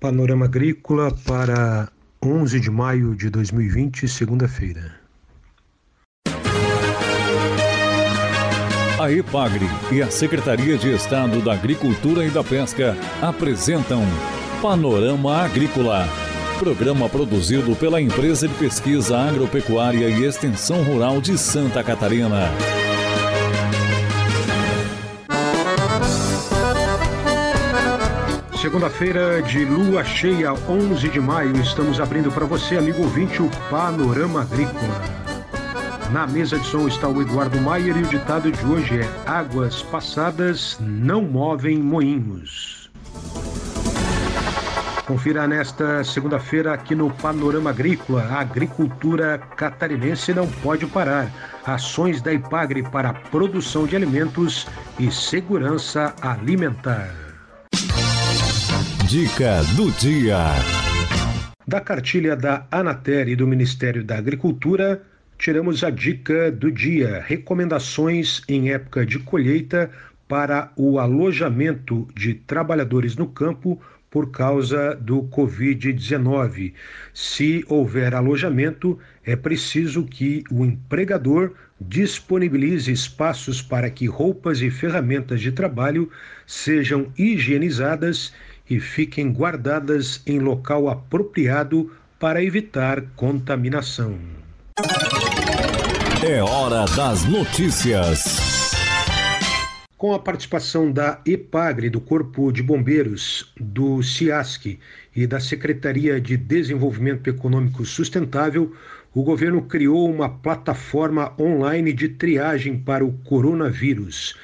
Panorama Agrícola para 11 de maio de 2020, segunda-feira. A EPAGRE e a Secretaria de Estado da Agricultura e da Pesca apresentam Panorama Agrícola, programa produzido pela Empresa de Pesquisa Agropecuária e Extensão Rural de Santa Catarina. Segunda-feira de lua cheia, 11 de maio, estamos abrindo para você, amigo ouvinte, o Panorama Agrícola. Na mesa de som está o Eduardo Maier e o ditado de hoje é: Águas passadas não movem moinhos. Confira nesta segunda-feira aqui no Panorama Agrícola. A agricultura catarinense não pode parar. Ações da IPAGRE para produção de alimentos e segurança alimentar. Dica do dia. Da cartilha da Anater e do Ministério da Agricultura, tiramos a dica do dia: recomendações em época de colheita para o alojamento de trabalhadores no campo por causa do Covid-19. Se houver alojamento, é preciso que o empregador disponibilize espaços para que roupas e ferramentas de trabalho sejam higienizadas e fiquem guardadas em local apropriado para evitar contaminação. É hora das notícias. Com a participação da EPAGRE, do Corpo de Bombeiros, do CIASC e da Secretaria de Desenvolvimento Econômico Sustentável, o governo criou uma plataforma online de triagem para o coronavírus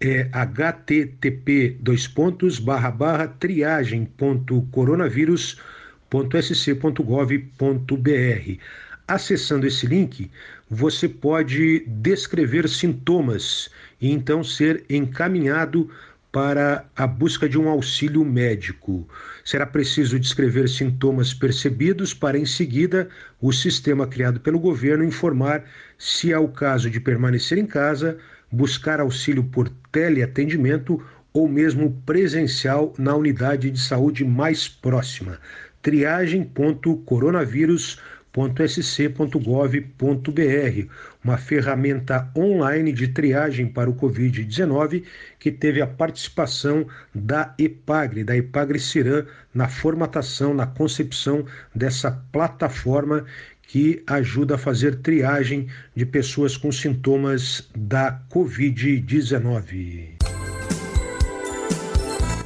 é http dois pontos barra barra triagem ponto coronavírus ponto gov ponto br. Acessando esse link, você pode descrever sintomas e então ser encaminhado para a busca de um auxílio médico. Será preciso descrever sintomas percebidos para, em seguida, o sistema criado pelo governo informar se é o caso de permanecer em casa buscar auxílio por teleatendimento ou mesmo presencial na unidade de saúde mais próxima. triagem.coronavírus.sc.gov.br, uma ferramenta online de triagem para o Covid-19 que teve a participação da EPAGRE, da EPAGRE Ciran, na formatação, na concepção dessa plataforma que ajuda a fazer triagem de pessoas com sintomas da Covid-19.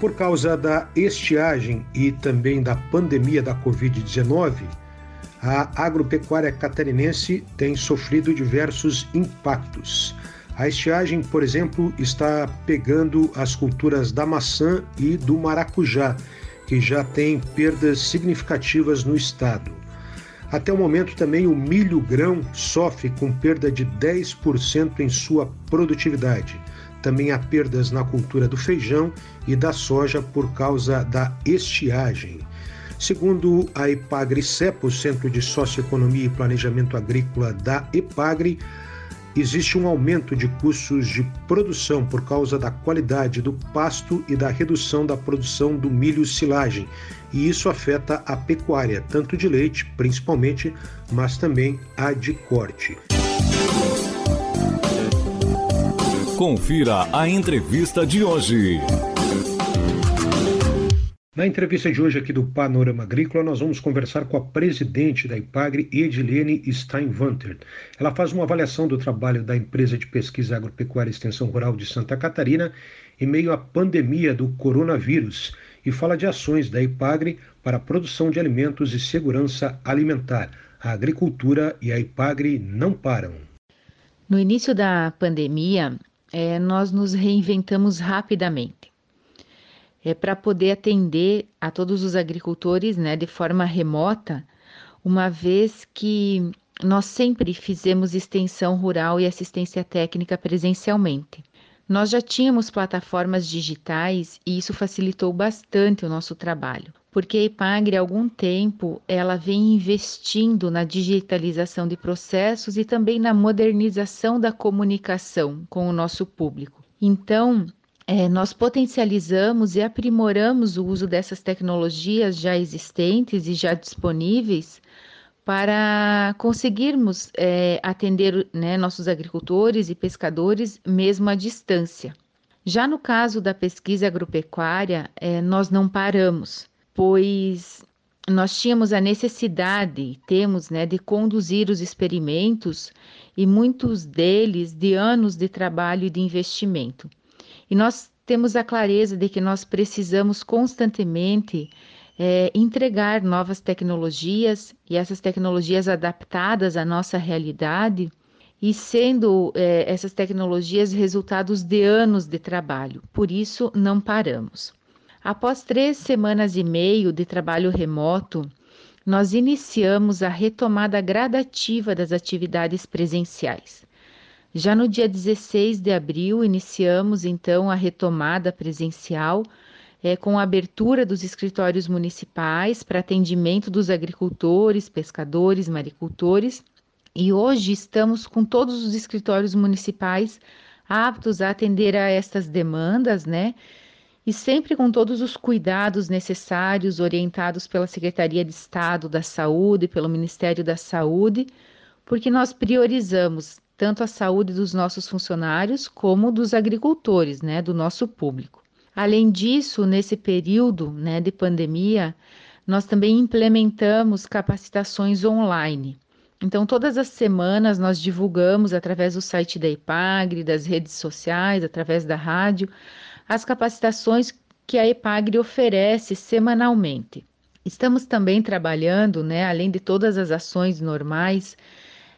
Por causa da estiagem e também da pandemia da Covid-19, a agropecuária catarinense tem sofrido diversos impactos. A estiagem, por exemplo, está pegando as culturas da maçã e do maracujá, que já têm perdas significativas no estado. Até o momento também o milho grão sofre com perda de 10% em sua produtividade. Também há perdas na cultura do feijão e da soja por causa da estiagem. Segundo a Epagre-CEPA, o Centro de Socioeconomia e Planejamento Agrícola da Epagre, existe um aumento de custos de produção por causa da qualidade do pasto e da redução da produção do milho silagem. E isso afeta a pecuária, tanto de leite, principalmente, mas também a de corte. Confira a entrevista de hoje. Na entrevista de hoje aqui do Panorama Agrícola, nós vamos conversar com a presidente da IPAGRE, Edilene Steinwanter. Ela faz uma avaliação do trabalho da empresa de pesquisa agropecuária e extensão rural de Santa Catarina em meio à pandemia do coronavírus e fala de ações da IPAGRE para a produção de alimentos e segurança alimentar. A agricultura e a IPAGRE não param. No início da pandemia, é, nós nos reinventamos rapidamente é, para poder atender a todos os agricultores né, de forma remota, uma vez que nós sempre fizemos extensão rural e assistência técnica presencialmente. Nós já tínhamos plataformas digitais e isso facilitou bastante o nosso trabalho, porque a Ipagre há algum tempo ela vem investindo na digitalização de processos e também na modernização da comunicação com o nosso público. Então, é, nós potencializamos e aprimoramos o uso dessas tecnologias já existentes e já disponíveis para conseguirmos é, atender né, nossos agricultores e pescadores mesmo à distância. Já no caso da pesquisa agropecuária, é, nós não paramos, pois nós tínhamos a necessidade, temos, né, de conduzir os experimentos e muitos deles de anos de trabalho e de investimento. E nós temos a clareza de que nós precisamos constantemente é, entregar novas tecnologias e essas tecnologias adaptadas à nossa realidade e sendo é, essas tecnologias resultados de anos de trabalho. Por isso, não paramos. Após três semanas e meio de trabalho remoto, nós iniciamos a retomada gradativa das atividades presenciais. Já no dia 16 de abril, iniciamos então a retomada presencial é, com a abertura dos escritórios municipais para atendimento dos agricultores, pescadores, maricultores. E hoje estamos com todos os escritórios municipais aptos a atender a estas demandas, né? E sempre com todos os cuidados necessários, orientados pela Secretaria de Estado da Saúde, pelo Ministério da Saúde, porque nós priorizamos tanto a saúde dos nossos funcionários como dos agricultores, né, do nosso público. Além disso, nesse período né, de pandemia, nós também implementamos capacitações online. Então, todas as semanas nós divulgamos através do site da IPAGRE, das redes sociais, através da rádio, as capacitações que a IPAGRE oferece semanalmente. Estamos também trabalhando, né, além de todas as ações normais,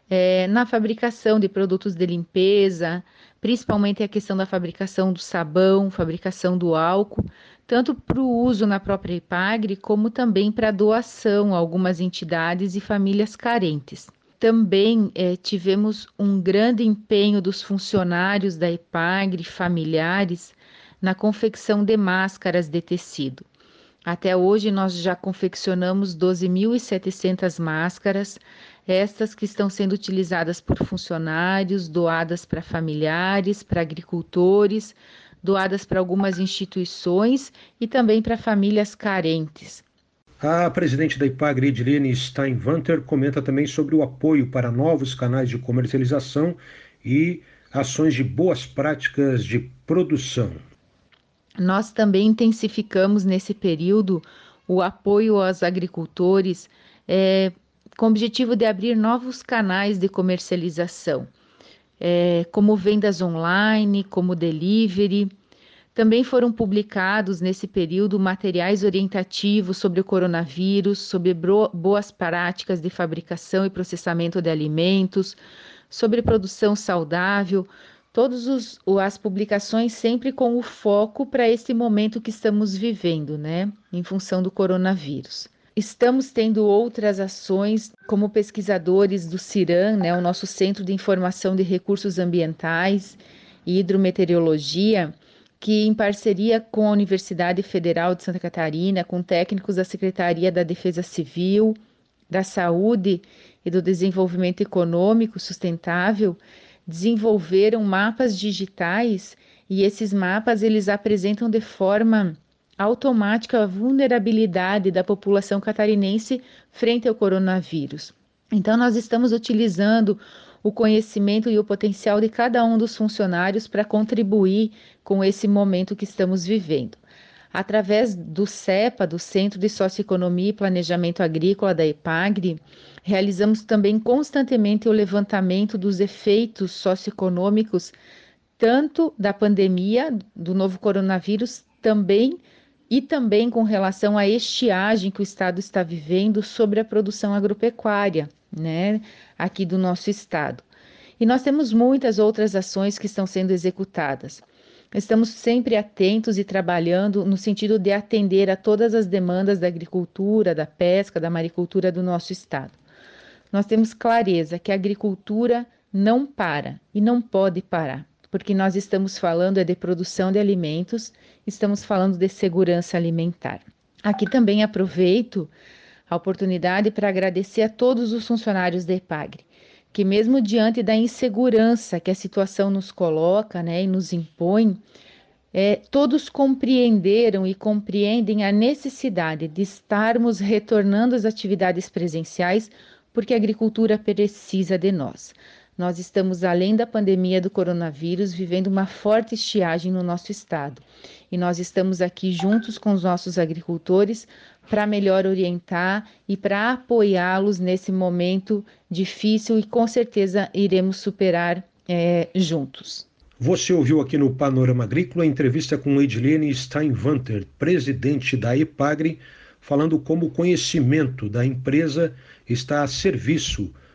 é, na fabricação de produtos de limpeza, principalmente a questão da fabricação do sabão, fabricação do álcool, tanto para o uso na própria IPAGRE, como também para doação a algumas entidades e famílias carentes. Também eh, tivemos um grande empenho dos funcionários da IPAGRE, familiares, na confecção de máscaras de tecido. Até hoje, nós já confeccionamos 12.700 máscaras, estas que estão sendo utilizadas por funcionários, doadas para familiares, para agricultores, doadas para algumas instituições e também para famílias carentes. A presidente da IPAGRE, Edilene Steinwanter, comenta também sobre o apoio para novos canais de comercialização e ações de boas práticas de produção. Nós também intensificamos nesse período o apoio aos agricultores é, com o objetivo de abrir novos canais de comercialização, é, como vendas online, como delivery. Também foram publicados nesse período materiais orientativos sobre o coronavírus, sobre boas práticas de fabricação e processamento de alimentos, sobre produção saudável, todas as publicações sempre com o foco para esse momento que estamos vivendo, né, em função do coronavírus. Estamos tendo outras ações, como pesquisadores do CIRAM, né, o nosso Centro de Informação de Recursos Ambientais e Hidrometeorologia, que em parceria com a Universidade Federal de Santa Catarina, com técnicos da Secretaria da Defesa Civil, da Saúde e do Desenvolvimento Econômico Sustentável, desenvolveram mapas digitais e esses mapas eles apresentam de forma automática a vulnerabilidade da população catarinense frente ao coronavírus. Então, nós estamos utilizando o conhecimento e o potencial de cada um dos funcionários para contribuir com esse momento que estamos vivendo. Através do CEPA, do Centro de Socioeconomia e Planejamento Agrícola da EPAGRE, realizamos também constantemente o levantamento dos efeitos socioeconômicos, tanto da pandemia do novo coronavírus, também e também com relação à estiagem que o estado está vivendo sobre a produção agropecuária, né, aqui do nosso estado. E nós temos muitas outras ações que estão sendo executadas. Estamos sempre atentos e trabalhando no sentido de atender a todas as demandas da agricultura, da pesca, da maricultura do nosso estado. Nós temos clareza que a agricultura não para e não pode parar porque nós estamos falando é de produção de alimentos, estamos falando de segurança alimentar. Aqui também aproveito a oportunidade para agradecer a todos os funcionários da EPAGRE, que mesmo diante da insegurança que a situação nos coloca né, e nos impõe, é, todos compreenderam e compreendem a necessidade de estarmos retornando às atividades presenciais, porque a agricultura precisa de nós. Nós estamos, além da pandemia do coronavírus, vivendo uma forte estiagem no nosso estado. E nós estamos aqui juntos com os nossos agricultores para melhor orientar e para apoiá-los nesse momento difícil e com certeza iremos superar é, juntos. Você ouviu aqui no Panorama Agrícola a entrevista com Edilene Steinwanter, presidente da EPAGRE, falando como o conhecimento da empresa está a serviço